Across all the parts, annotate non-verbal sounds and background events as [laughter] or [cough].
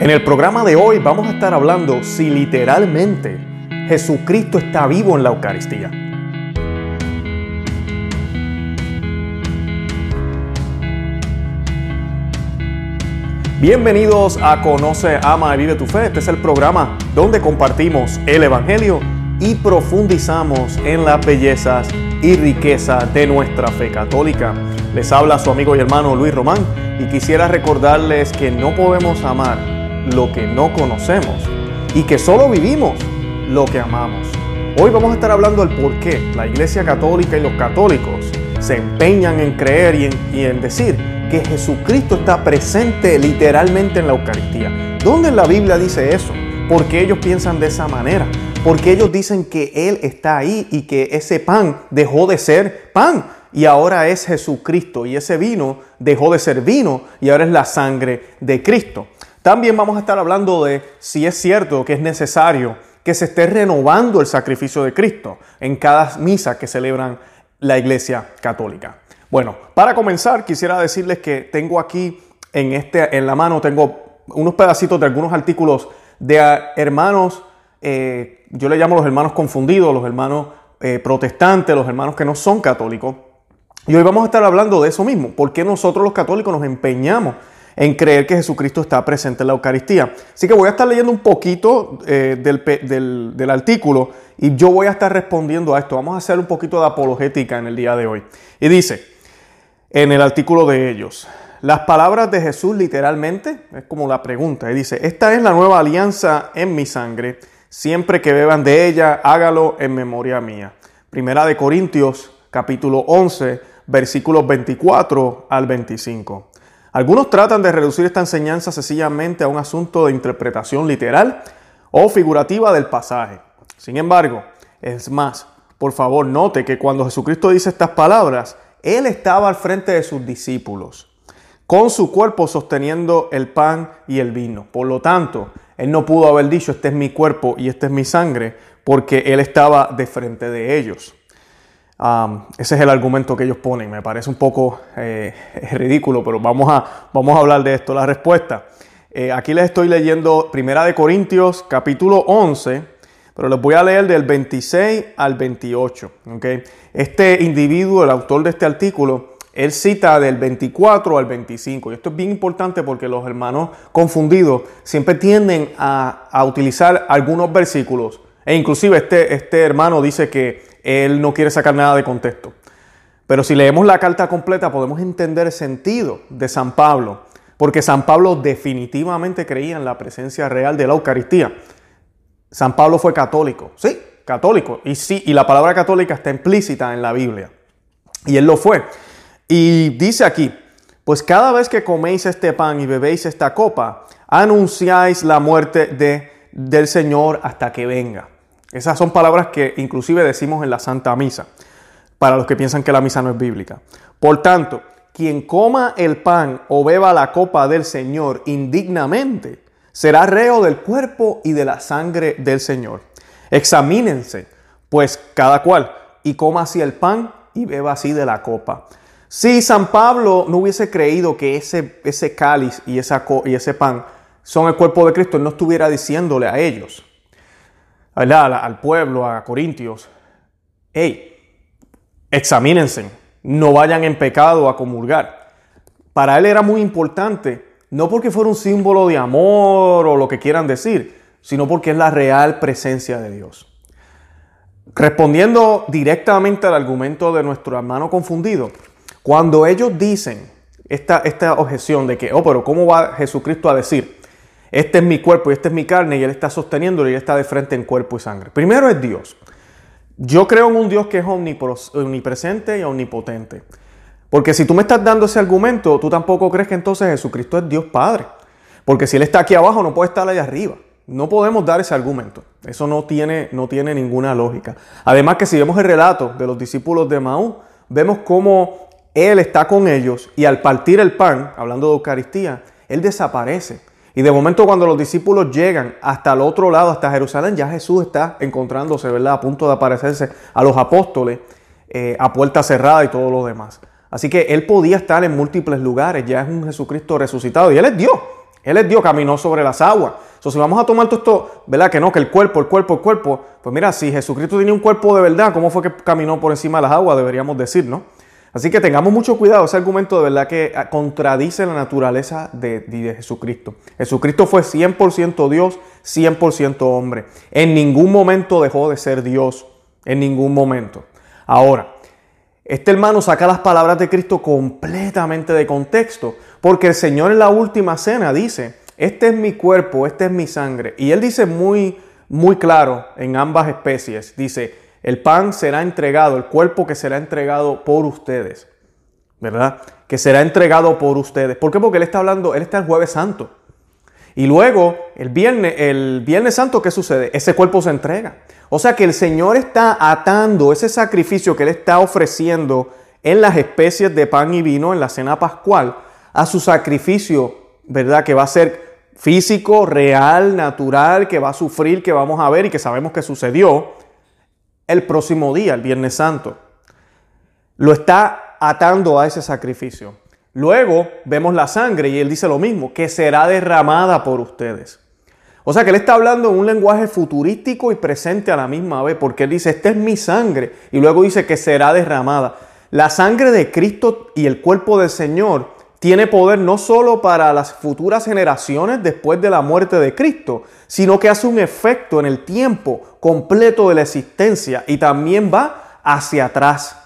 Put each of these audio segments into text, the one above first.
En el programa de hoy vamos a estar hablando si literalmente Jesucristo está vivo en la Eucaristía. Bienvenidos a Conoce, Ama y Vive tu Fe. Este es el programa donde compartimos el Evangelio y profundizamos en las bellezas y riqueza de nuestra fe católica. Les habla su amigo y hermano Luis Román y quisiera recordarles que no podemos amar lo que no conocemos y que solo vivimos lo que amamos. Hoy vamos a estar hablando del por qué la Iglesia Católica y los católicos se empeñan en creer y en, decir que Jesucristo está presente literalmente en la Eucaristía. ¿Dónde en la Biblia dice eso? ¿Por qué ellos piensan de esa manera? Porque ellos dicen que Él está ahí y que ese pan dejó de ser pan y ahora es Jesucristo y ese vino dejó de ser vino y ahora es la sangre de Cristo. También vamos a estar hablando de si es cierto que es necesario que se esté renovando el sacrificio de Cristo en cada misa que celebran la Iglesia Católica. Bueno, para comenzar, quisiera decirles que tengo aquí en, este, en la mano, tengo unos pedacitos de algunos artículos de hermanos, eh, yo le llamo los hermanos confundidos, los hermanos eh, protestantes, los hermanos que no son católicos. Y hoy vamos a estar hablando de eso mismo, por qué nosotros los católicos nos empeñamos en creer que Jesucristo está presente en la Eucaristía. Así que voy a estar leyendo un poquito eh, del, del, del artículo y yo voy a estar respondiendo a esto. Vamos a hacer un poquito de apologética en el día de hoy. Y dice, en el artículo de ellos. Las palabras de Jesús literalmente, es como la pregunta, y dice, esta es la nueva alianza en mi sangre, siempre que beban de ella, hágalo en memoria mía. Primera de Corintios capítulo 11, versículos 24 al 25. Algunos tratan de reducir esta enseñanza sencillamente a un asunto de interpretación literal o figurativa del pasaje. Sin embargo, es más, por favor note que cuando Jesucristo dice estas palabras, él estaba al frente de sus discípulos, con su cuerpo sosteniendo el pan y el vino. Por lo tanto, Él no pudo haber dicho, este es mi cuerpo y esta es mi sangre, porque Él estaba de frente de ellos. Ese es el argumento que ellos ponen. Me parece un poco eh, [laughs] ridículo, pero vamos a, vamos a hablar de esto. La respuesta. Eh, aquí les estoy leyendo Primera de Corintios, capítulo 11, pero les voy a leer del 26 al 28. Este individuo, el autor de este artículo, él cita del 24 al 25. Y esto es bien importante porque los hermanos confundidos siempre tienden a, utilizar algunos versículos. E inclusive este, este hermano dice que él no quiere sacar nada de contexto. Pero si leemos la carta completa podemos entender el sentido de San Pablo. Porque San Pablo definitivamente creía en la presencia real de la Eucaristía. San Pablo fue católico, sí, católico. Y sí, y la palabra católica está implícita en la Biblia. Y él lo fue. Y dice aquí, pues cada vez que coméis este pan y bebéis esta copa, anunciáis la muerte de, del Señor hasta que venga. Esas son palabras que inclusive decimos en la Santa Misa, para los que piensan que la misa no es bíblica. Por tanto, quien coma el pan o beba la copa del Señor indignamente, será reo del cuerpo y de la sangre del Señor. Examínense, pues cada cual, y coma así el pan y beba así de la copa. Si San Pablo no hubiese creído que ese, ese cáliz y, esa, y ese pan son el cuerpo de Cristo, él no estuviera diciéndole a ellos, al pueblo, a Corintios, hey, examínense, no vayan en pecado a comulgar. Para él era muy importante no porque fuera un símbolo de amor o lo que quieran decir, sino porque es la real presencia de Dios. Respondiendo directamente al argumento de nuestro hermano confundido, cuando ellos dicen esta, esta objeción de que, oh, pero ¿cómo va Jesucristo a decir, este es mi cuerpo y esta es mi carne y Él está sosteniéndolo y Él está de frente en cuerpo y sangre? Primero es Dios. Yo creo en un Dios que es omnipresente y omnipotente. Porque si tú me estás dando ese argumento, tú tampoco crees que entonces Jesucristo es Dios Padre. Porque si Él está aquí abajo, no puede estar allá arriba. No podemos dar ese argumento. Eso no tiene, no tiene ninguna lógica. Además que si vemos el relato de los discípulos de Maú, vemos cómo Él está con ellos y al partir el pan, hablando de Eucaristía, Él desaparece. Y de momento cuando los discípulos llegan hasta el otro lado, hasta Jerusalén, ya Jesús está encontrándose, ¿verdad? A punto de aparecerse a los apóstoles eh, a puerta cerrada y todo lo demás. Así que Él podía estar en múltiples lugares, ya es un Jesucristo resucitado y Él es Dios. Él es Dios, caminó sobre las aguas. Entonces, si vamos a tomar todo esto, ¿verdad? Que no, que el cuerpo, el cuerpo, el cuerpo. Pues mira, si Jesucristo tenía un cuerpo de verdad, ¿cómo fue que caminó por encima de las aguas? Deberíamos decir, ¿no? Así que tengamos mucho cuidado, ese argumento de verdad que ah, contradice la naturaleza de, de Jesucristo. Jesucristo fue 100% Dios, 100% hombre. En ningún momento dejó de ser Dios, en ningún momento. Ahora, este hermano saca las palabras de Cristo completamente de contexto, porque el Señor en la última cena dice, este es mi cuerpo, este es mi sangre. Y él dice muy, muy claro en ambas especies, dice, el pan será entregado, el cuerpo que será entregado por ustedes, ¿verdad? Que será entregado por ustedes. ¿Por qué? Porque él está hablando, él está el jueves santo. Y luego, el viernes, el viernes santo, ¿qué sucede? Ese cuerpo se entrega. O sea que el Señor está atando ese sacrificio que él está ofreciendo en las especies de pan y vino en la cena pascual a su sacrificio, ¿verdad? Que va a ser físico, real, natural, que va a sufrir, que vamos a ver y que sabemos que sucedió el próximo día, el Viernes Santo. Lo está atando a ese sacrificio. Luego vemos la sangre y él dice lo mismo, que será derramada por ustedes. O sea que él está hablando en un lenguaje futurístico y presente a la misma vez, porque él dice, esta es mi sangre, y luego dice que será derramada. La sangre de Cristo y el cuerpo del Señor tiene poder no solo para las futuras generaciones después de la muerte de Cristo, sino que hace un efecto en el tiempo completo de la existencia y también va hacia atrás.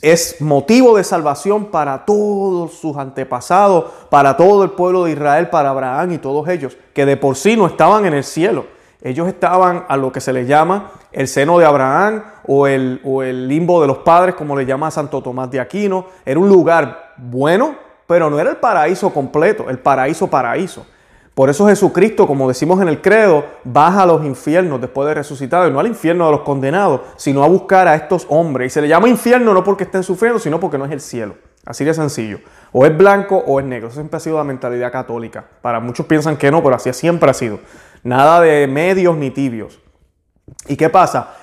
Es motivo de salvación para todos sus antepasados, para todo el pueblo de Israel, para Abraham y todos ellos, que de por sí no estaban en el cielo. Ellos estaban a lo que se les llama el seno de Abraham o el, o el limbo de los padres, como le llama Santo Tomás de Aquino. Era un lugar bueno, pero no era el paraíso completo, el paraíso paraíso. Por eso Jesucristo, como decimos en el credo, baja a los infiernos después de resucitado, y no al infierno de los condenados, sino a buscar a estos hombres. Y se le llama infierno no porque estén sufriendo, sino porque no es el cielo. Así de sencillo. O es blanco o es negro. Eso siempre ha sido la mentalidad católica. Para muchos piensan que no, pero así siempre ha sido. Nada de medios ni tibios. ¿Y qué pasa?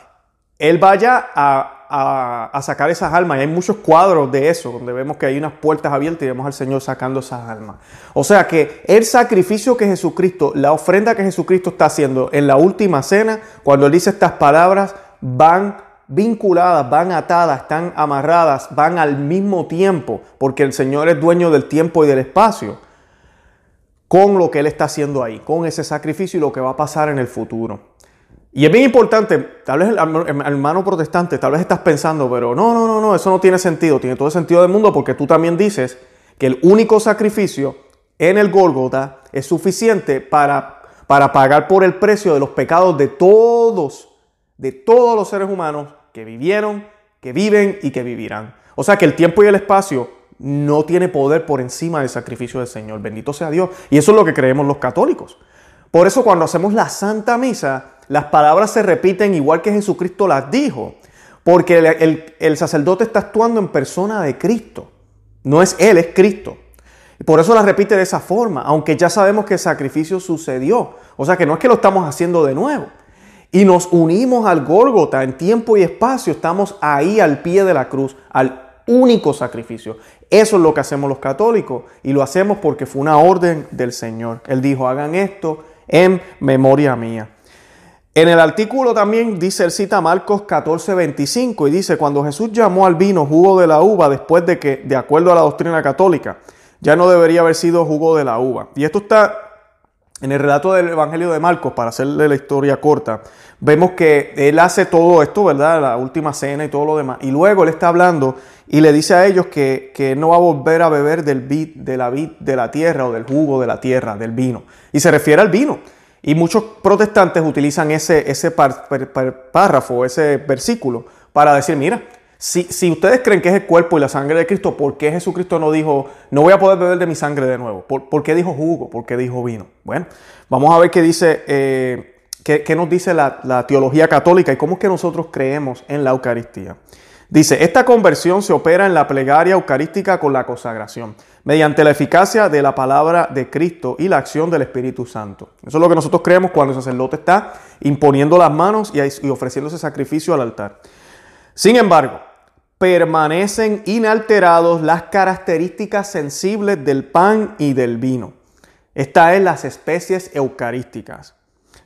Él vaya a a, sacar esas almas. Y hay muchos cuadros de eso, donde vemos que hay unas puertas abiertas y vemos al Señor sacando esas almas. O sea que el sacrificio que Jesucristo, la ofrenda que Jesucristo está haciendo en la última cena, cuando Él dice estas palabras, van vinculadas, van atadas, están amarradas, van al mismo tiempo, porque el Señor es dueño del tiempo y del espacio, con lo que Él está haciendo ahí, con ese sacrificio y lo que va a pasar en el futuro. Y es bien importante, tal vez hermano protestante, tal vez estás pensando, pero no, no, no, no, eso no tiene sentido, tiene todo el sentido del mundo porque tú también dices que el único sacrificio en el Gólgota es suficiente para, para pagar por el precio de los pecados de todos, de todos los seres humanos que vivieron, que viven y que vivirán. O sea que el tiempo y el espacio no tiene poder por encima del sacrificio del Señor. Bendito sea Dios. Y eso es lo que creemos los católicos. Por eso cuando hacemos la Santa Misa, las palabras se repiten igual que Jesucristo las dijo, porque el, sacerdote está actuando en persona de Cristo. No es Él, es Cristo. Por eso las repite de esa forma, aunque ya sabemos que el sacrificio sucedió. O sea que no es que lo estamos haciendo de nuevo. Y nos unimos al Gólgota en tiempo y espacio. Estamos ahí al pie de la cruz, al único sacrificio. Eso es lo que hacemos los católicos y lo hacemos porque fue una orden del Señor. Él dijo, hagan esto en memoria mía. En el artículo también dice, él cita Marcos 14, 25 y dice, cuando Jesús llamó al vino jugo de la uva después de que, de acuerdo a la doctrina católica, ya no debería haber sido jugo de la uva. Y esto está en el relato del Evangelio de Marcos, para hacerle la historia corta. Vemos que él hace todo esto, ¿verdad? La última cena y todo lo demás. Y luego él está hablando y le dice a ellos que, que no va a volver a beber del vid, de la vid de la tierra o del jugo de la tierra, del vino. Y se refiere al vino. Y muchos protestantes utilizan ese, ese párrafo, ese versículo, para decir, mira, si, si, ustedes creen que es el cuerpo y la sangre de Cristo, ¿por qué Jesucristo no dijo, no voy a poder beber de mi sangre de nuevo? ¿Por, qué dijo jugo? ¿Por qué dijo vino? Bueno, vamos a ver qué dice, eh, qué, nos dice la, la teología católica y cómo es que nosotros creemos en la Eucaristía. Dice, esta conversión se opera en la plegaria eucarística con la consagración, mediante la eficacia de la palabra de Cristo y la acción del Espíritu Santo. Eso es lo que nosotros creemos cuando el sacerdote está imponiendo las manos y ofreciendo ese sacrificio al altar. Sin embargo, permanecen inalterados las características sensibles del pan y del vino. Esta es las especies eucarísticas,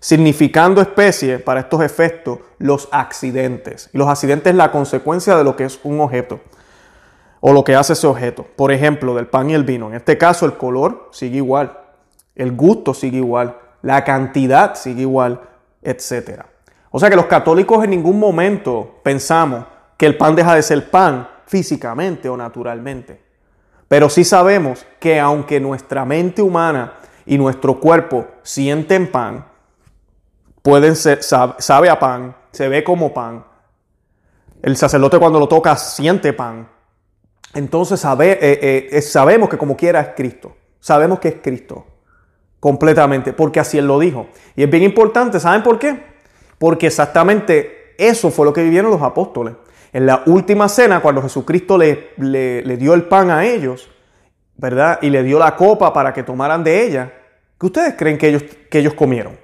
significando especie para estos efectos los accidentes. Y los accidentes es la consecuencia de lo que es un objeto o lo que hace ese objeto. Por ejemplo, del pan y el vino. En este caso, el color sigue igual, el gusto sigue igual, la cantidad sigue igual, etc. O sea que los católicos en ningún momento pensamos que el pan deja de ser pan físicamente o naturalmente. Pero sí sabemos que aunque nuestra mente humana y nuestro cuerpo sienten pan, pueden ser, sabe a pan, se ve como pan. El sacerdote cuando lo toca siente pan, entonces eh, eh, sabemos que como quiera es Cristo. Sabemos que es Cristo. Completamente. Porque así Él lo dijo. Y es bien importante. ¿Saben por qué? Porque exactamente eso fue lo que vivieron los apóstoles. En la última cena, cuando Jesucristo le, le, dio el pan a ellos, ¿verdad? Y le dio la copa para que tomaran de ella. ¿Qué ustedes creen que ellos, que ellos comieron?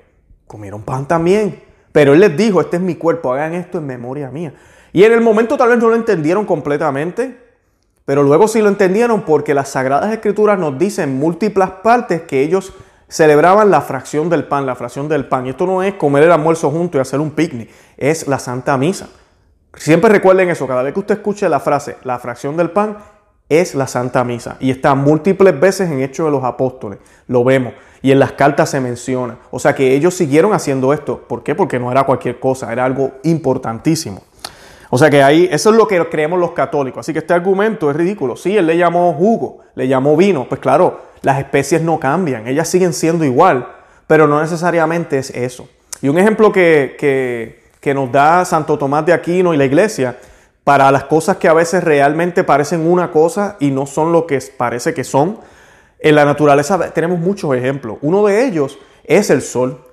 Comieron pan también. Pero Él les dijo, este es mi cuerpo, hagan esto en memoria mía. Y en el momento tal vez no lo entendieron completamente, pero luego sí lo entendieron porque las Sagradas Escrituras nos dicen en múltiples partes que ellos celebraban la fracción del pan, la fracción del pan. Y esto no es comer el almuerzo junto y hacer un picnic, es la Santa Misa. Siempre recuerden eso, cada vez que usted escuche la frase, la fracción del pan, es la Santa Misa. Y está múltiples veces en Hechos de los Apóstoles. Lo vemos. Y en las cartas se menciona. O sea que ellos siguieron haciendo esto. ¿Por qué? Porque no era cualquier cosa, era algo importantísimo. O sea que ahí, eso es lo que creemos los católicos. Así que este argumento es ridículo. Sí, él le llamó jugo, le llamó vino. Pues claro, las especies no cambian, ellas siguen siendo igual, pero no necesariamente es eso. Y un ejemplo que, que, nos da Santo Tomás de Aquino y la iglesia para las cosas que a veces realmente parecen una cosa y no son lo que parece que son. En la naturaleza tenemos muchos ejemplos. Uno de ellos es el sol.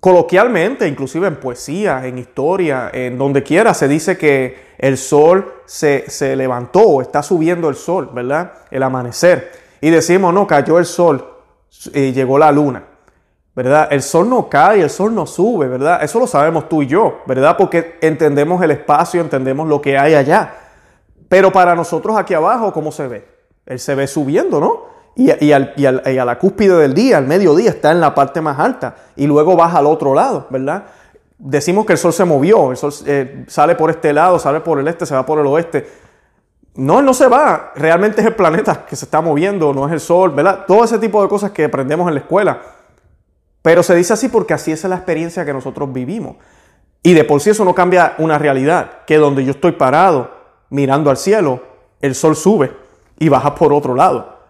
Coloquialmente, inclusive en poesía, en historia, en donde quiera, se dice que el sol se, levantó, está subiendo el sol, ¿verdad? El amanecer. Y decimos, no, cayó el sol y llegó la luna, ¿verdad? El sol no cae, el sol no sube, ¿verdad? Eso lo sabemos tú y yo, ¿verdad? Porque entendemos el espacio, entendemos lo que hay allá. Pero para nosotros aquí abajo, ¿cómo se ve? Él se ve subiendo, ¿no? y, a la cúspide del día, al mediodía, está en la parte más alta y luego baja al otro lado, ¿verdad? Decimos que el sol se movió, el sol eh, sale por este lado, sale por el este, se va por el oeste. No, no se va, realmente es el planeta que se está moviendo, no es el sol, ¿verdad? Todo ese tipo de cosas que aprendemos en la escuela. Pero se dice así porque así es la experiencia que nosotros vivimos. Y de por sí eso no cambia una realidad, que donde yo estoy parado mirando al cielo, el sol sube y baja por otro lado.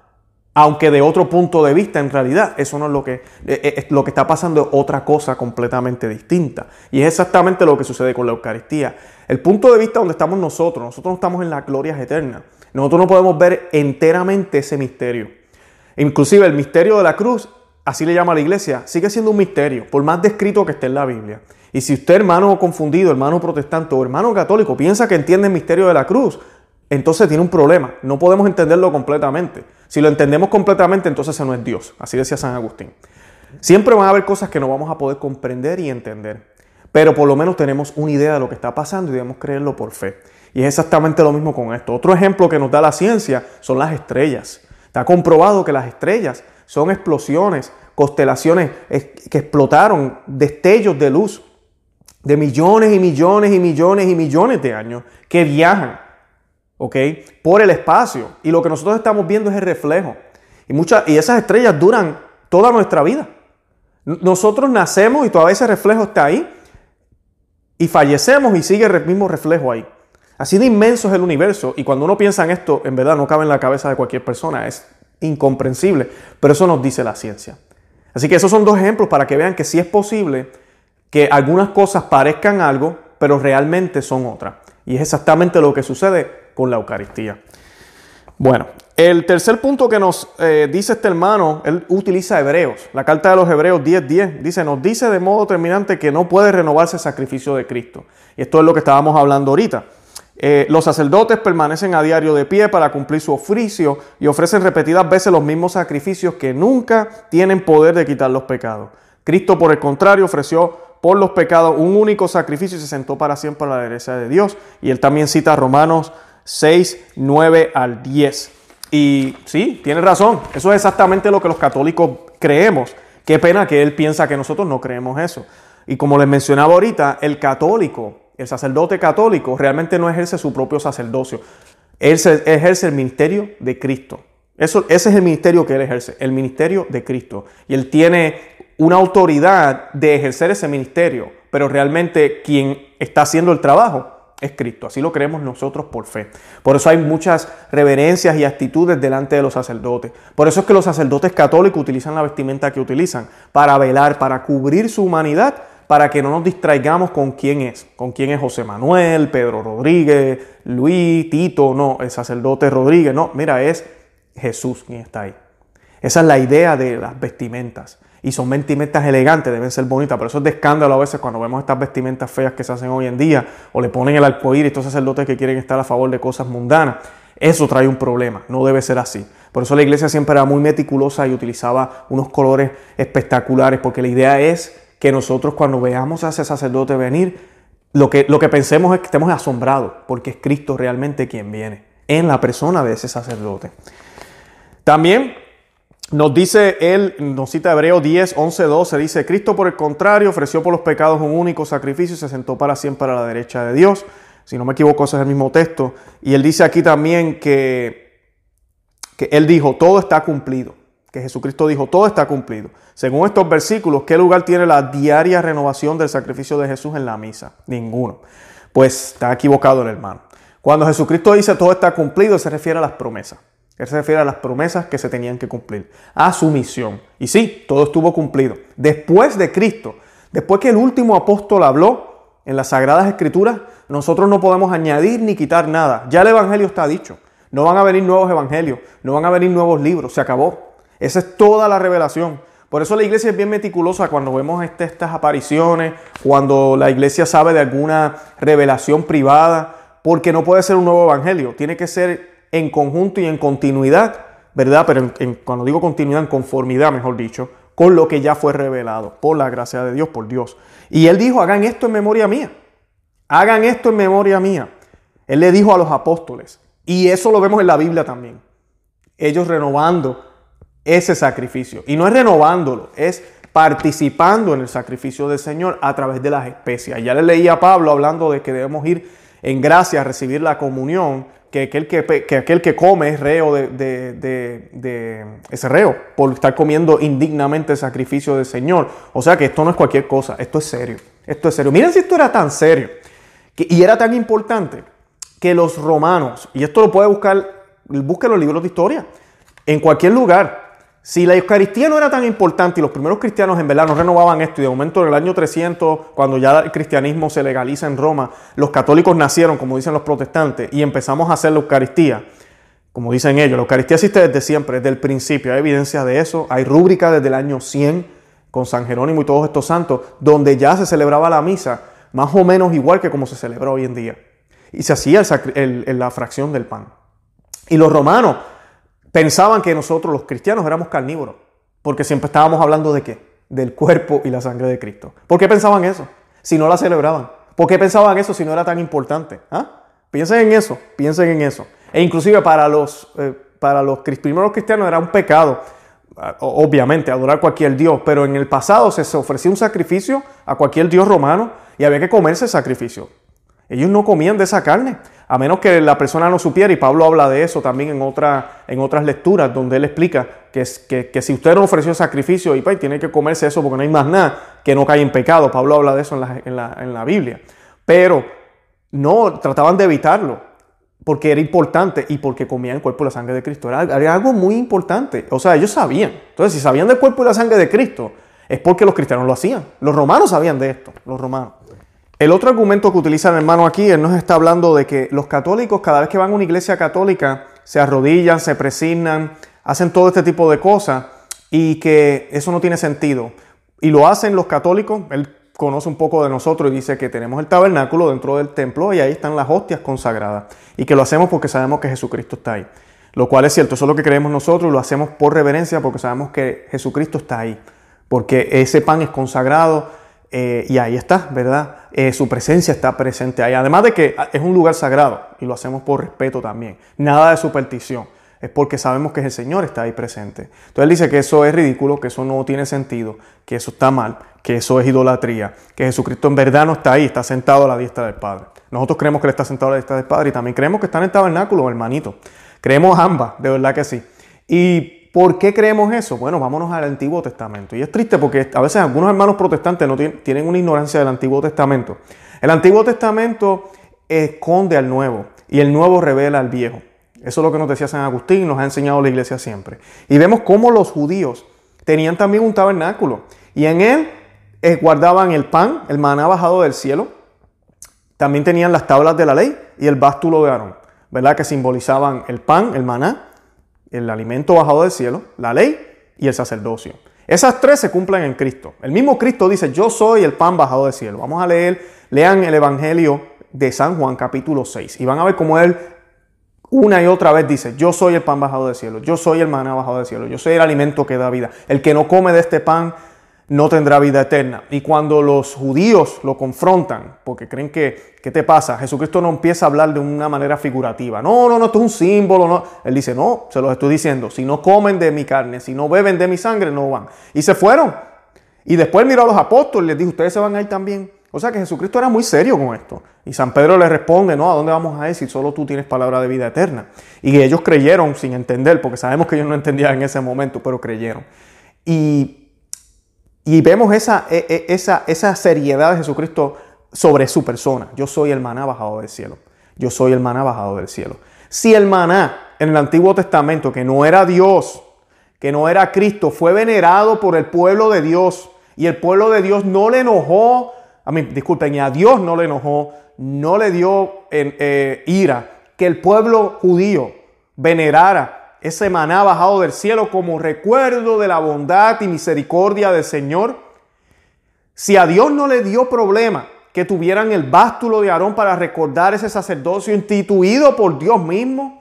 Aunque de otro punto de vista, en realidad, eso no es lo que, eh, eh, lo que está pasando, es otra cosa completamente distinta. Y es exactamente lo que sucede con la Eucaristía. El punto de vista donde estamos nosotros, nosotros no estamos en las glorias eternas. Nosotros no podemos ver enteramente ese misterio. Inclusive el misterio de la cruz, así le llama la iglesia, sigue siendo un misterio, por más descrito que esté en la Biblia. Y si usted, hermano confundido, hermano protestante o hermano católico, piensa que entiende el misterio de la cruz, entonces tiene un problema. No podemos entenderlo completamente. Si lo entendemos completamente, entonces ese no es Dios. Así decía San Agustín. Siempre van a haber cosas que no vamos a poder comprender y entender. Pero por lo menos tenemos una idea de lo que está pasando y debemos creerlo por fe. Y es exactamente lo mismo con esto. Otro ejemplo que nos da la ciencia son las estrellas. Está comprobado que las estrellas son explosiones, constelaciones que explotaron, destellos de luz de millones y millones y millones y millones de años que viajan ¿ok? Por el espacio. Y lo que nosotros estamos viendo es el reflejo. Y, muchas, y esas estrellas duran toda nuestra vida. Nosotros nacemos y todavía ese reflejo está ahí. Y fallecemos y sigue el mismo reflejo ahí. Así de inmenso es el universo. Y cuando uno piensa en esto, en verdad no cabe en la cabeza de cualquier persona. Es incomprensible. Pero eso nos dice la ciencia. Así que esos son dos ejemplos para que vean que sí es posible que algunas cosas parezcan algo, pero realmente son otras. Y es exactamente lo que sucede con la Eucaristía. Bueno, el tercer punto que nos eh, dice este hermano, él utiliza Hebreos, la carta de los Hebreos 10:10, dice, nos dice de modo terminante que no puede renovarse el sacrificio de Cristo. Y esto es lo que estábamos hablando ahorita. Eh, los sacerdotes permanecen a diario de pie para cumplir su oficio y ofrecen repetidas veces los mismos sacrificios que nunca tienen poder de quitar los pecados. Cristo, por el contrario, ofreció por los pecados un único sacrificio y se sentó para siempre a la derecha de Dios. Y él también cita Romanos 6, 9 al 10. Y sí, tiene razón. Eso es exactamente lo que los católicos creemos. Qué pena que él piensa que nosotros no creemos eso. Y como les mencionaba ahorita, el católico, el sacerdote católico, realmente no ejerce su propio sacerdocio. Él ejerce el ministerio de Cristo. Eso, ese es el ministerio que él ejerce, el ministerio de Cristo. Y él tiene una autoridad de ejercer ese ministerio, pero realmente quien está haciendo el trabajo es Cristo. Así lo creemos nosotros por fe. Por eso hay muchas reverencias y actitudes delante de los sacerdotes. Por eso es que los sacerdotes católicos utilizan la vestimenta que utilizan para velar, para cubrir su humanidad, para que no nos distraigamos con quién es. Con quién es José Manuel, Pedro Rodríguez, Luis, Tito, no, el sacerdote Rodríguez, no, mira, es Jesús quien está ahí. Esa es la idea de las vestimentas y son vestimentas elegantes, deben ser bonitas. Por eso es de escándalo a veces cuando vemos estas vestimentas feas que se hacen hoy en día o le ponen el arcoíris, estos sacerdotes que quieren estar a favor de cosas mundanas. Eso trae un problema, no debe ser así. Por eso la iglesia siempre era muy meticulosa y utilizaba unos colores espectaculares, porque la idea es que nosotros cuando veamos a ese sacerdote venir, lo que, lo que pensemos es que estemos asombrados, porque es Cristo realmente quien viene en la persona de ese sacerdote. También nos dice él, nos cita Hebreo 10, 11, 12, dice, Cristo por el contrario ofreció por los pecados un único sacrificio y se sentó para siempre a la derecha de Dios. Si no me equivoco, ese es el mismo texto. Y él dice aquí también que, que él dijo, todo está cumplido. Que Jesucristo dijo, todo está cumplido. Según estos versículos, ¿qué lugar tiene la diaria renovación del sacrificio de Jesús en la misa? Ninguno. Pues está equivocado el hermano. Cuando Jesucristo dice todo está cumplido, se refiere a las promesas. Él se refiere a las promesas que se tenían que cumplir, a su misión. Y sí, todo estuvo cumplido. Después de Cristo, después que el último apóstol habló en las Sagradas Escrituras, nosotros no podemos añadir ni quitar nada. Ya el Evangelio está dicho. No van a venir nuevos evangelios, no van a venir nuevos libros, se acabó. Esa es toda la revelación. Por eso la iglesia es bien meticulosa cuando vemos este, estas apariciones, cuando la iglesia sabe de alguna revelación privada, porque no puede ser un nuevo evangelio, tiene que ser en conjunto y en continuidad, ¿verdad? Pero cuando digo continuidad, en conformidad, mejor dicho, con lo que ya fue revelado, por la gracia de Dios, por Dios. Y él dijo, hagan esto en memoria mía. Hagan esto en memoria mía. Él le dijo a los apóstoles. Y eso lo vemos en la Biblia también. Ellos renovando ese sacrificio. Y no es renovándolo, es participando en el sacrificio del Señor a través de las especias. Ya le leí a Pablo hablando de que debemos ir en gracia a recibir la comunión que aquel que, aquel que come es reo de, ese reo por estar comiendo indignamente el sacrificio del Señor. O sea que esto no es cualquier cosa, esto es serio. Esto es serio. Miren si esto era tan serio y era tan importante que los romanos, y esto lo puede buscar, busquen los libros de historia, en cualquier lugar, si la Eucaristía no era tan importante y los primeros cristianos en verdad no renovaban esto y de momento en el año 300, cuando ya el cristianismo se legaliza en Roma, los católicos nacieron, como dicen los protestantes, y empezamos a hacer la Eucaristía, como dicen ellos, la Eucaristía existe desde siempre, desde el principio, hay evidencia de eso, hay rúbrica desde el año 100 con San Jerónimo y todos estos santos, donde ya se celebraba la misa, más o menos igual que como se celebra hoy en día. Y se hacía la fracción del pan. Y los romanos pensaban que nosotros los cristianos éramos carnívoros, porque siempre estábamos hablando de qué? Del cuerpo y la sangre de Cristo. ¿Por qué pensaban eso? Si no la celebraban. ¿Por qué pensaban eso si no era tan importante? ¿Ah? Piensen en eso, piensen en eso. E inclusive para los, eh, para los primeros cristianos era un pecado, ah, obviamente, adorar cualquier dios, pero en el pasado se ofrecía un sacrificio a cualquier dios romano y había que comerse el sacrificio. Ellos no comían de esa carne, a menos que la persona no supiera, y Pablo habla de eso también en, en otras lecturas, donde él explica que, que, si usted no ofreció sacrificio, y pues, tiene que comerse eso porque no hay más nada, que no cae en pecado. Pablo habla de eso en la, en la, en la Biblia. Pero no, trataban de evitarlo, porque era importante y porque comían el cuerpo y la sangre de Cristo. Era, algo muy importante. O sea, ellos sabían. Entonces, si sabían del cuerpo y la sangre de Cristo, es porque los cristianos lo hacían. Los romanos sabían de esto, los romanos. El otro argumento que utiliza el hermano aquí, él nos está hablando de que los católicos cada vez que van a una iglesia católica se arrodillan, se presignan, hacen todo este tipo de cosas y que eso no tiene sentido. Y lo hacen los católicos, él conoce un poco de nosotros y dice que tenemos el tabernáculo dentro del templo y ahí están las hostias consagradas y que lo hacemos porque sabemos que Jesucristo está ahí. Lo cual es cierto, eso es lo que creemos nosotros y lo hacemos por reverencia porque sabemos que Jesucristo está ahí, porque ese pan es consagrado eh, y ahí está, ¿verdad? Eh, su presencia está presente ahí. Además de que es un lugar sagrado y lo hacemos por respeto también. Nada de superstición. es porque sabemos que el Señor está ahí presente. Entonces él dice que eso es ridículo, que eso no tiene sentido, que eso está mal, que eso es idolatría, que Jesucristo en verdad no está ahí, está sentado a la diestra del Padre. Nosotros creemos que Él está sentado a la diestra del Padre y también creemos que está en el tabernáculo, hermanito. Creemos ambas, de verdad que sí. ¿Y por qué creemos eso? Bueno, vámonos al Antiguo Testamento. Y es triste porque a veces algunos hermanos protestantes no tienen una ignorancia del Antiguo Testamento. El Antiguo Testamento esconde al Nuevo y el Nuevo revela al Viejo. Eso es lo que nos decía San Agustín nos ha enseñado la iglesia siempre. Y vemos cómo los judíos tenían también un tabernáculo y en él eh, guardaban el pan, el maná bajado del cielo. También tenían las tablas de la ley y el bástulo de Aarón, ¿verdad? Que simbolizaban el pan, el maná, el alimento bajado del cielo, la ley y el sacerdocio. Esas tres se cumplen en Cristo. El mismo Cristo dice, yo soy el pan bajado del cielo. Vamos a leer, lean el Evangelio de San Juan capítulo 6 y van a ver cómo él una y otra vez dice, yo soy el pan bajado del cielo, yo soy el maná bajado del cielo, yo soy el alimento que da vida. El que no come de este pan no tendrá vida eterna. Y cuando los judíos lo confrontan, porque creen que, ¿qué te pasa? Jesucristo no empieza a hablar de una manera figurativa. No, no, no, esto es un símbolo. No. Él dice, no, se los estoy diciendo, si no comen de mi carne, si no beben de mi sangre, no van. Y se fueron. Y después miró a los apóstoles y les dijo, ustedes se van a ir también. O sea que Jesucristo era muy serio con esto. Y San Pedro le responde, no, ¿a dónde vamos a ir si solo tú tienes palabra de vida eterna? Y ellos creyeron sin entender, porque sabemos que ellos no entendían en ese momento, pero creyeron. Y, y vemos esa, e, e, esa, esa seriedad de Jesucristo sobre su persona. Yo soy el maná bajado del cielo. Yo soy el maná bajado del cielo. Si el maná en el Antiguo Testamento, que no era Dios, que no era Cristo, fue venerado por el pueblo de Dios y el pueblo de Dios no le enojó a mí, disculpen, y a Dios no le enojó, no le dio eh, ira que el pueblo judío venerara ese maná bajado del cielo como recuerdo de la bondad y misericordia del Señor. Si a Dios no le dio problema que tuvieran el bástulo de Aarón para recordar ese sacerdocio instituido por Dios mismo,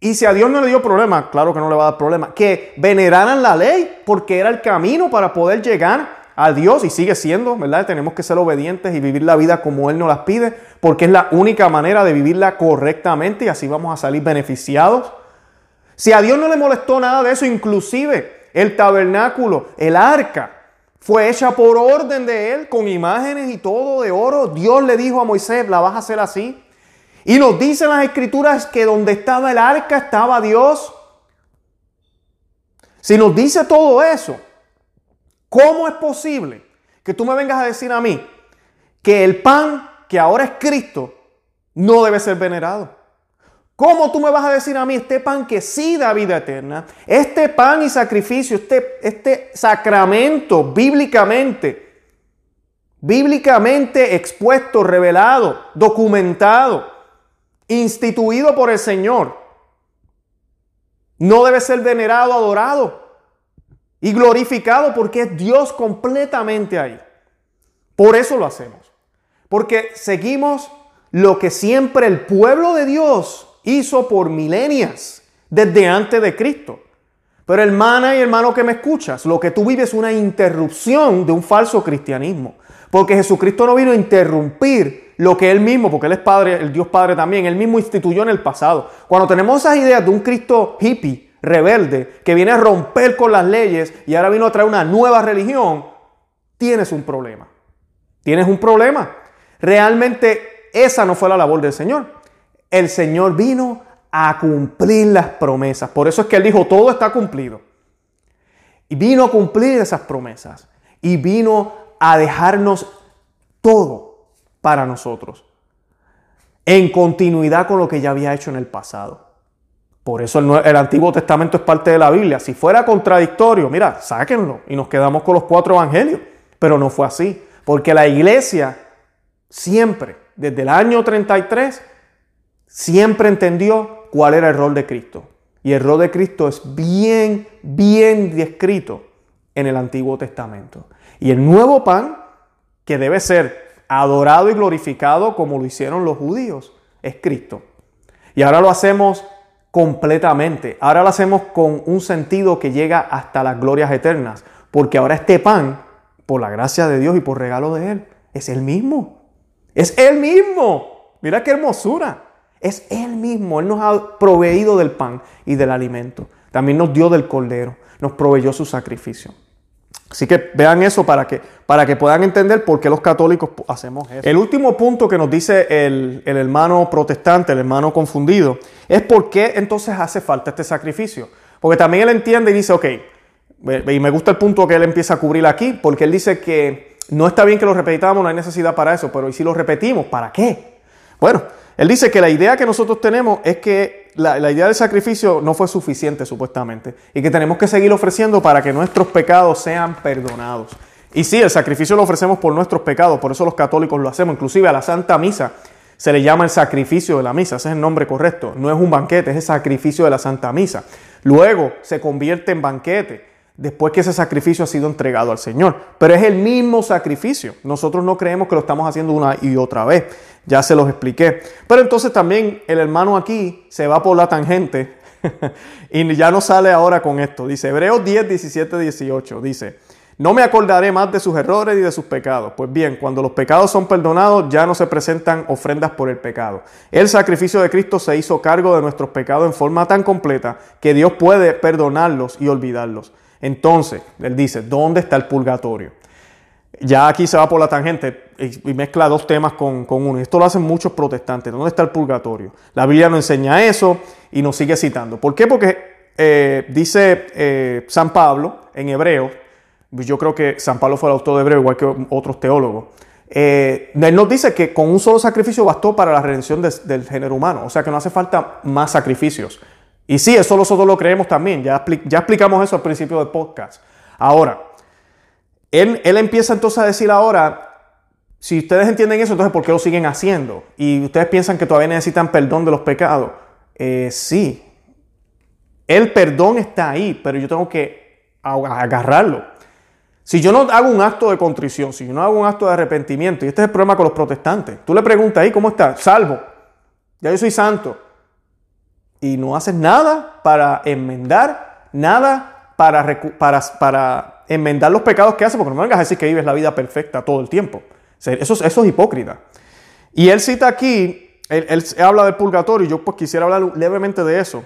y si a Dios no le dio problema, claro que no le va a dar problema, que veneraran la ley porque era el camino para poder llegar a Dios y sigue siendo, ¿verdad? Tenemos que ser obedientes y vivir la vida como Él nos las pide, porque es la única manera de vivirla correctamente y así vamos a salir beneficiados. Si a Dios no le molestó nada de eso, inclusive el tabernáculo, el arca, fue hecha por orden de Él, con imágenes y todo de oro. Dios le dijo a Moisés, la vas a hacer así. Y nos dicen las escrituras que donde estaba el arca estaba Dios. Si nos dice todo eso, ¿Cómo es posible que tú me vengas a decir a mí que el pan que ahora es Cristo no debe ser venerado? ¿Cómo tú me vas a decir a mí este pan que sí da vida eterna, este pan y sacrificio, este, este sacramento bíblicamente, bíblicamente expuesto, revelado, documentado, instituido por el Señor, no debe ser venerado, adorado? y glorificado porque es Dios completamente ahí. Por eso lo hacemos. Porque seguimos lo que siempre el pueblo de Dios hizo por milenias, desde antes de Cristo. Pero hermana y hermano que me escuchas, lo que tú vives es una interrupción de un falso cristianismo. Porque Jesucristo no vino a interrumpir lo que Él mismo, porque Él es Padre, el Dios Padre también, Él mismo instituyó en el pasado. Cuando tenemos esas ideas de un Cristo hippie, rebelde que viene a romper con las leyes y ahora vino a traer una nueva religión, tienes un problema. Tienes un problema. Realmente esa no fue la labor del Señor. El Señor vino a cumplir las promesas. Por eso es que Él dijo, todo está cumplido. Y vino a cumplir esas promesas. Y vino a dejarnos todo para nosotros. En continuidad con lo que ya había hecho en el pasado. Por eso el, Antiguo Testamento es parte de la Biblia. Si fuera contradictorio, mira, sáquenlo y nos quedamos con los cuatro evangelios. Pero no fue así, porque la iglesia siempre, desde el año 33, siempre entendió cuál era el rol de Cristo. Y el rol de Cristo es bien, bien descrito en el Antiguo Testamento. Y el nuevo pan, que debe ser adorado y glorificado como lo hicieron los judíos, es Cristo. Y ahora lo hacemos completamente. Ahora lo hacemos con un sentido que llega hasta las glorias eternas, porque ahora este pan, por la gracia de Dios y por regalo de Él, es el mismo. Es el mismo. Mira qué hermosura. Es Él mismo. Él nos ha proveído del pan y del alimento. También nos dio del cordero. Nos proveyó su sacrificio. Así que vean eso para que, para que puedan entender por qué los católicos hacemos eso. El último punto que nos dice el, el hermano protestante, el hermano confundido, es por qué entonces hace falta este sacrificio. Porque también él entiende y dice, ok, y me gusta el punto que él empieza a cubrir aquí, porque él dice que no está bien que lo repitamos, no hay necesidad para eso, pero ¿y si lo repetimos? ¿Para qué? Bueno, él dice que la idea que nosotros tenemos es que la, idea del sacrificio no fue suficiente supuestamente y que tenemos que seguir ofreciendo para que nuestros pecados sean perdonados. Y sí, el sacrificio lo ofrecemos por nuestros pecados, por eso los católicos lo hacemos, inclusive a la Santa Misa se le llama el sacrificio de la misa, ese es el nombre correcto, no es un banquete, es el sacrificio de la Santa Misa. Luego se convierte en banquete después que ese sacrificio ha sido entregado al Señor. Pero es el mismo sacrificio. Nosotros no creemos que lo estamos haciendo una y otra vez. Ya se los expliqué. Pero entonces también el hermano aquí se va por la tangente [laughs] y ya no sale ahora con esto. Dice Hebreos 10, 17, 18. Dice, no me acordaré más de sus errores y de sus pecados. Pues bien, cuando los pecados son perdonados, ya no se presentan ofrendas por el pecado. El sacrificio de Cristo se hizo cargo de nuestros pecados en forma tan completa que Dios puede perdonarlos y olvidarlos. Entonces, él dice, ¿dónde está el purgatorio? Ya aquí se va por la tangente y mezcla dos temas con, uno. Esto lo hacen muchos protestantes. ¿Dónde está el purgatorio? La Biblia no enseña eso y nos sigue citando. ¿Por qué? Porque eh, dice eh, San Pablo en hebreo yo creo que San Pablo fue el autor de Hebreo, igual que otros teólogos. Eh, él nos dice que con un solo sacrificio bastó para la redención del género humano, o sea que no hace falta más sacrificios. Y sí, eso nosotros lo creemos también, ya, explicamos eso al principio del podcast. Ahora, él, él empieza entonces a decir ahora, si ustedes entienden eso, entonces ¿por qué lo siguen haciendo? Y ustedes piensan que todavía necesitan perdón de los pecados. Eh, sí, el perdón está ahí, pero yo tengo que agarrarlo. Si yo no hago un acto de contrición, si yo no hago un acto de arrepentimiento, y este es el problema con los protestantes, tú le preguntas ahí, ¿cómo estás? Salvo. Ya yo soy santo. Y no haces nada para enmendar, nada para, para, para enmendar los pecados que haces, porque no vengas a decir que vives la vida perfecta todo el tiempo. Eso, eso es hipócrita. Y él cita aquí, él, él habla del purgatorio, y yo pues quisiera hablar levemente de eso.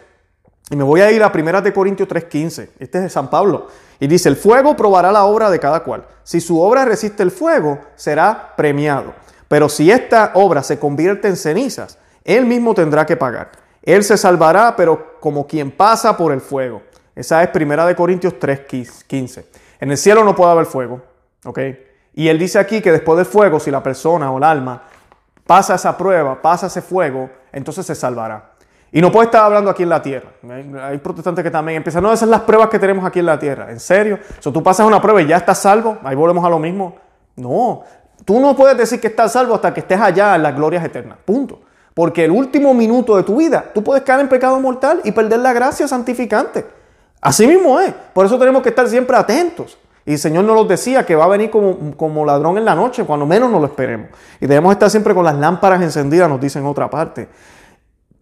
Y me voy a ir a 1 de Corintios 3:15. Este es de San Pablo. Y dice, el fuego probará la obra de cada cual. Si su obra resiste el fuego, será premiado. Pero si esta obra se convierte en cenizas, él mismo tendrá que pagar. Él se salvará, pero como quien pasa por el fuego. Esa es 1 de Corintios 3:15. En el cielo no puede haber fuego. ¿ok? Y él dice aquí que después del fuego, si la persona o el alma pasa esa prueba, pasa ese fuego, entonces se salvará. Y no puede estar hablando aquí en la tierra. Hay protestantes que también empiezan, no, esas son las pruebas que tenemos aquí en la tierra. ¿En serio? O tú pasas una prueba y ya estás salvo, ahí volvemos a lo mismo. No, tú no puedes decir que estás salvo hasta que estés allá en las glorias eternas. Punto. Porque el último minuto de tu vida, tú puedes caer en pecado mortal y perder la gracia santificante. Así mismo es. Por eso tenemos que estar siempre atentos. Y el Señor nos lo decía que va a venir como, como ladrón en la noche, cuando menos nos lo esperemos. Y debemos estar siempre con las lámparas encendidas, nos dice en otra parte.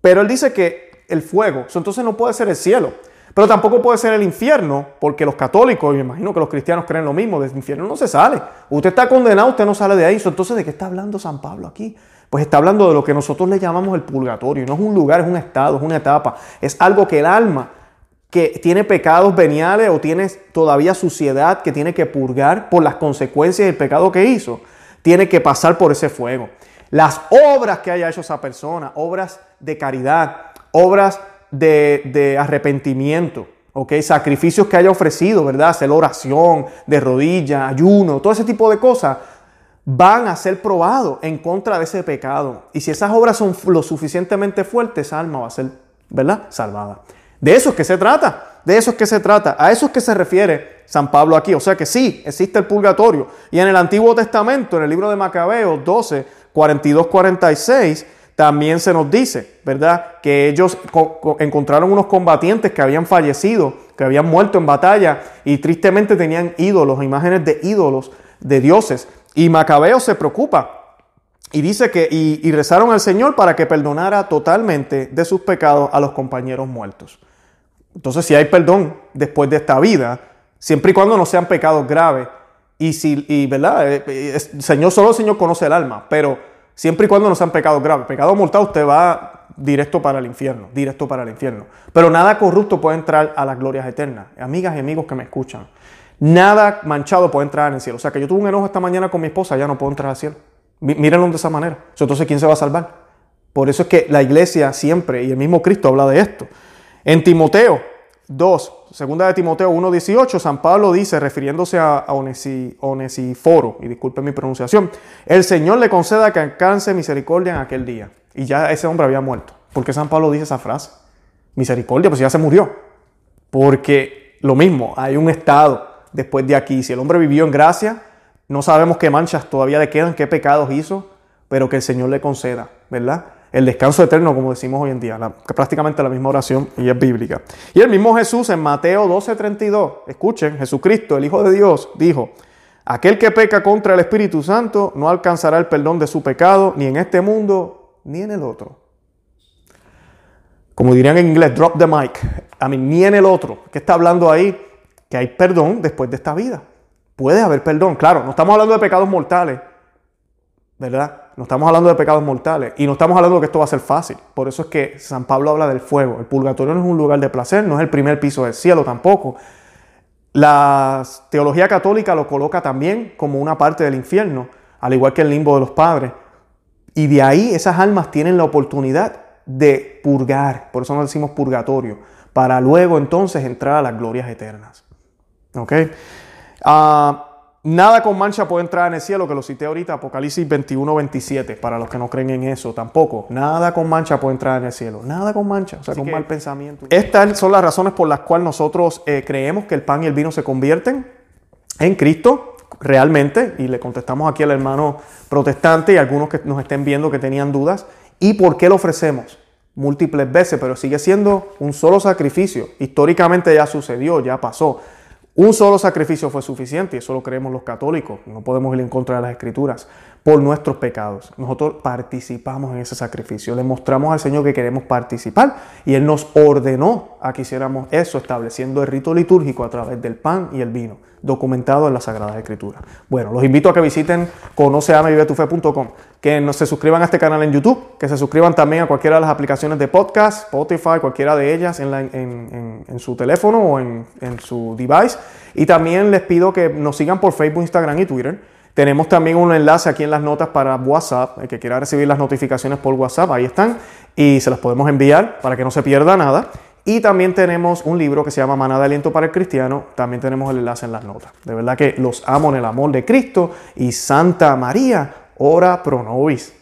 Pero él dice que el fuego, entonces no puede ser el cielo, pero tampoco puede ser el infierno, porque los católicos, y me imagino que los cristianos creen lo mismo, del infierno no se sale. Usted está condenado, usted no sale de ahí. Entonces, ¿de qué está hablando San Pablo aquí? Pues está hablando de lo que nosotros le llamamos el purgatorio. No es un lugar, es un estado, es una etapa. Es algo que el alma que tiene pecados veniales o tiene todavía suciedad que tiene que purgar por las consecuencias del pecado que hizo, tiene que pasar por ese fuego. Las obras que haya hecho esa persona, obras de caridad, obras de, arrepentimiento, sacrificios que haya ofrecido, ¿verdad? Hacer oración, de rodilla, ayuno, todo ese tipo de cosas, van a ser probados en contra de ese pecado. Y si esas obras son lo suficientemente fuertes, esa alma va a ser, ¿verdad? Salvada. De eso es que se trata, de eso es que se trata, a eso es que se refiere San Pablo aquí. O sea que sí, existe el purgatorio. Y en el Antiguo Testamento, en el libro de Macabeos 12, 42, 46, también se nos dice, ¿verdad? Que ellos encontraron unos combatientes que habían fallecido, que habían muerto en batalla y tristemente tenían ídolos, imágenes de ídolos, de dioses. Y Macabeo se preocupa y dice que, y, rezaron al Señor para que perdonara totalmente de sus pecados a los compañeros muertos. Entonces, si hay perdón después de esta vida, siempre y cuando no sean pecados graves, y si, y, ¿verdad? Eh, eh, Señor, solo el Señor conoce el alma, pero siempre y cuando no sean pecados graves. Pecado mortal usted va, directo para el infierno, directo para el infierno. Pero nada corrupto puede entrar a las glorias eternas. Amigas y amigos que me escuchan, nada manchado puede entrar en el cielo. O sea, que yo tuve un enojo esta mañana con mi esposa, ya no puedo entrar al cielo. Mírenlo de esa manera. Entonces, ¿quién se va a salvar? Por eso es que la iglesia siempre, y el mismo Cristo habla de esto. En Timoteo 2, segunda de Timoteo 1.18, San Pablo dice, refiriéndose a Onesiforo, y disculpen mi pronunciación, el Señor le conceda que alcance misericordia en aquel día. Y ya ese hombre había muerto. ¿Por qué San Pablo dice esa frase? Misericordia, pues ya se murió. Porque lo mismo, hay un estado después de aquí. Si el hombre vivió en gracia, no sabemos qué manchas todavía le quedan, qué pecados hizo, pero que el Señor le conceda, ¿verdad? El descanso eterno, como decimos hoy en día, prácticamente la misma oración y es bíblica. Y el mismo Jesús en Mateo 12:32, escuchen, Jesucristo, el Hijo de Dios, dijo, aquel que peca contra el Espíritu Santo no alcanzará el perdón de su pecado ni en este mundo ni en el otro. Como dirían en inglés, drop the mic. A mí, ni en el otro. ¿Qué está hablando ahí? Que hay perdón después de esta vida. Puede haber perdón, claro, no estamos hablando de pecados mortales, ¿verdad? No estamos hablando de pecados mortales y no estamos hablando de que esto va a ser fácil. Por eso es que San Pablo habla del fuego. El purgatorio no es un lugar de placer, no es el primer piso del cielo tampoco. La teología católica lo coloca también como una parte del infierno, al igual que el limbo de los padres. Y de ahí esas almas tienen la oportunidad de purgar, por eso nos decimos purgatorio, para luego entonces entrar a las glorias eternas. ¿Ok? Ah, nada con mancha puede entrar en el cielo, que lo cité ahorita, Apocalipsis 21, 27, para los que no creen en eso tampoco. Nada con mancha puede entrar en el cielo. Nada con mancha, o sea, con mal pensamiento. Estas son las razones por las cuales nosotros eh, creemos que el pan y el vino se convierten en Cristo realmente, y le contestamos aquí al hermano protestante y algunos que nos estén viendo que tenían dudas, y por qué lo ofrecemos múltiples veces, pero sigue siendo un solo sacrificio. Históricamente ya sucedió, ya pasó. Un solo sacrificio fue suficiente y eso lo creemos los católicos. No podemos ir en contra de las escrituras por nuestros pecados. Nosotros participamos en ese sacrificio. Le mostramos al Señor que queremos participar y Él nos ordenó a que hiciéramos eso, estableciendo el rito litúrgico a través del pan y el vino, documentado en la Sagrada Escritura. Bueno, los invito a que visiten conoceamevivetufe.com, que se suscriban a este canal en YouTube, que se suscriban también a cualquiera de las aplicaciones de podcast, Spotify, cualquiera de ellas en, su teléfono o en su device. Y también les pido que nos sigan por Facebook, Instagram y Twitter tenemos también un enlace aquí en las notas para WhatsApp, el que quiera recibir las notificaciones por WhatsApp, ahí están, y se las podemos enviar para que no se pierda nada. Y también tenemos un libro que se llama Manada de Aliento para el Cristiano, también tenemos el enlace en las notas. De verdad que los amo en el amor de Cristo y Santa María, ora pro nobis.